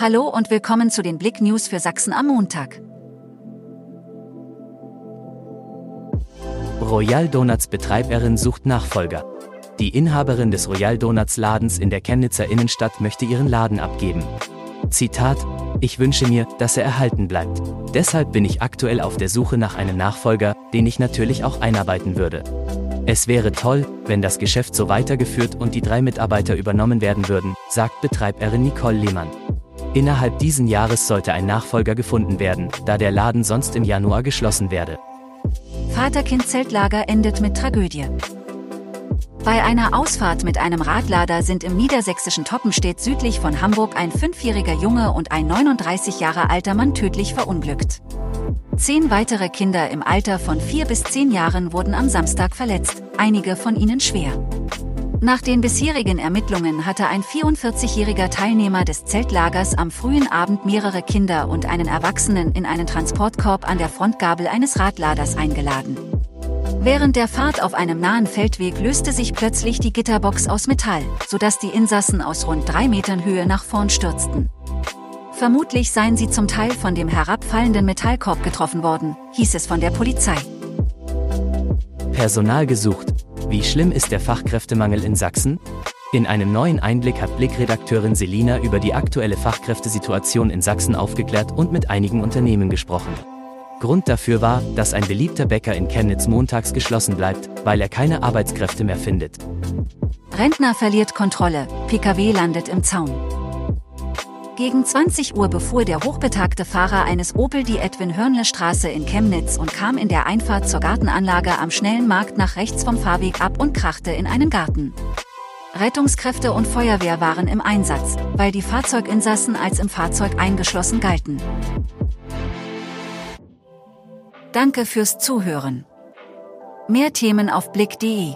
Hallo und willkommen zu den Blick News für Sachsen am Montag. Royal Donuts Betreiberin sucht Nachfolger. Die Inhaberin des Royal Donuts Ladens in der Chemnitzer Innenstadt möchte ihren Laden abgeben. Zitat, ich wünsche mir, dass er erhalten bleibt. Deshalb bin ich aktuell auf der Suche nach einem Nachfolger, den ich natürlich auch einarbeiten würde. Es wäre toll, wenn das Geschäft so weitergeführt und die drei Mitarbeiter übernommen werden würden, sagt Betreiberin Nicole Lehmann. Innerhalb diesen Jahres sollte ein Nachfolger gefunden werden, da der Laden sonst im Januar geschlossen werde. Vater-Kind-Zeltlager endet mit Tragödie. Bei einer Ausfahrt mit einem Radlader sind im niedersächsischen Toppenstedt südlich von Hamburg ein fünfjähriger Junge und ein 39 Jahre alter Mann tödlich verunglückt. Zehn weitere Kinder im Alter von vier bis zehn Jahren wurden am Samstag verletzt, einige von ihnen schwer. Nach den bisherigen Ermittlungen hatte ein 44-jähriger Teilnehmer des Zeltlagers am frühen Abend mehrere Kinder und einen Erwachsenen in einen Transportkorb an der Frontgabel eines Radladers eingeladen. Während der Fahrt auf einem nahen Feldweg löste sich plötzlich die Gitterbox aus Metall, sodass die Insassen aus rund drei Metern Höhe nach vorn stürzten. Vermutlich seien sie zum Teil von dem herabfallenden Metallkorb getroffen worden, hieß es von der Polizei. Personal gesucht. Wie schlimm ist der Fachkräftemangel in Sachsen? In einem neuen Einblick hat Blickredakteurin Selina über die aktuelle Fachkräftesituation in Sachsen aufgeklärt und mit einigen Unternehmen gesprochen. Grund dafür war, dass ein beliebter Bäcker in Chemnitz montags geschlossen bleibt, weil er keine Arbeitskräfte mehr findet. Rentner verliert Kontrolle, Pkw landet im Zaun. Gegen 20 Uhr befuhr der hochbetagte Fahrer eines Opel die Edwin-Hörnle-Straße in Chemnitz und kam in der Einfahrt zur Gartenanlage am Schnellen Markt nach rechts vom Fahrweg ab und krachte in einen Garten. Rettungskräfte und Feuerwehr waren im Einsatz, weil die Fahrzeuginsassen als im Fahrzeug eingeschlossen galten. Danke fürs Zuhören. Mehr Themen auf blick.de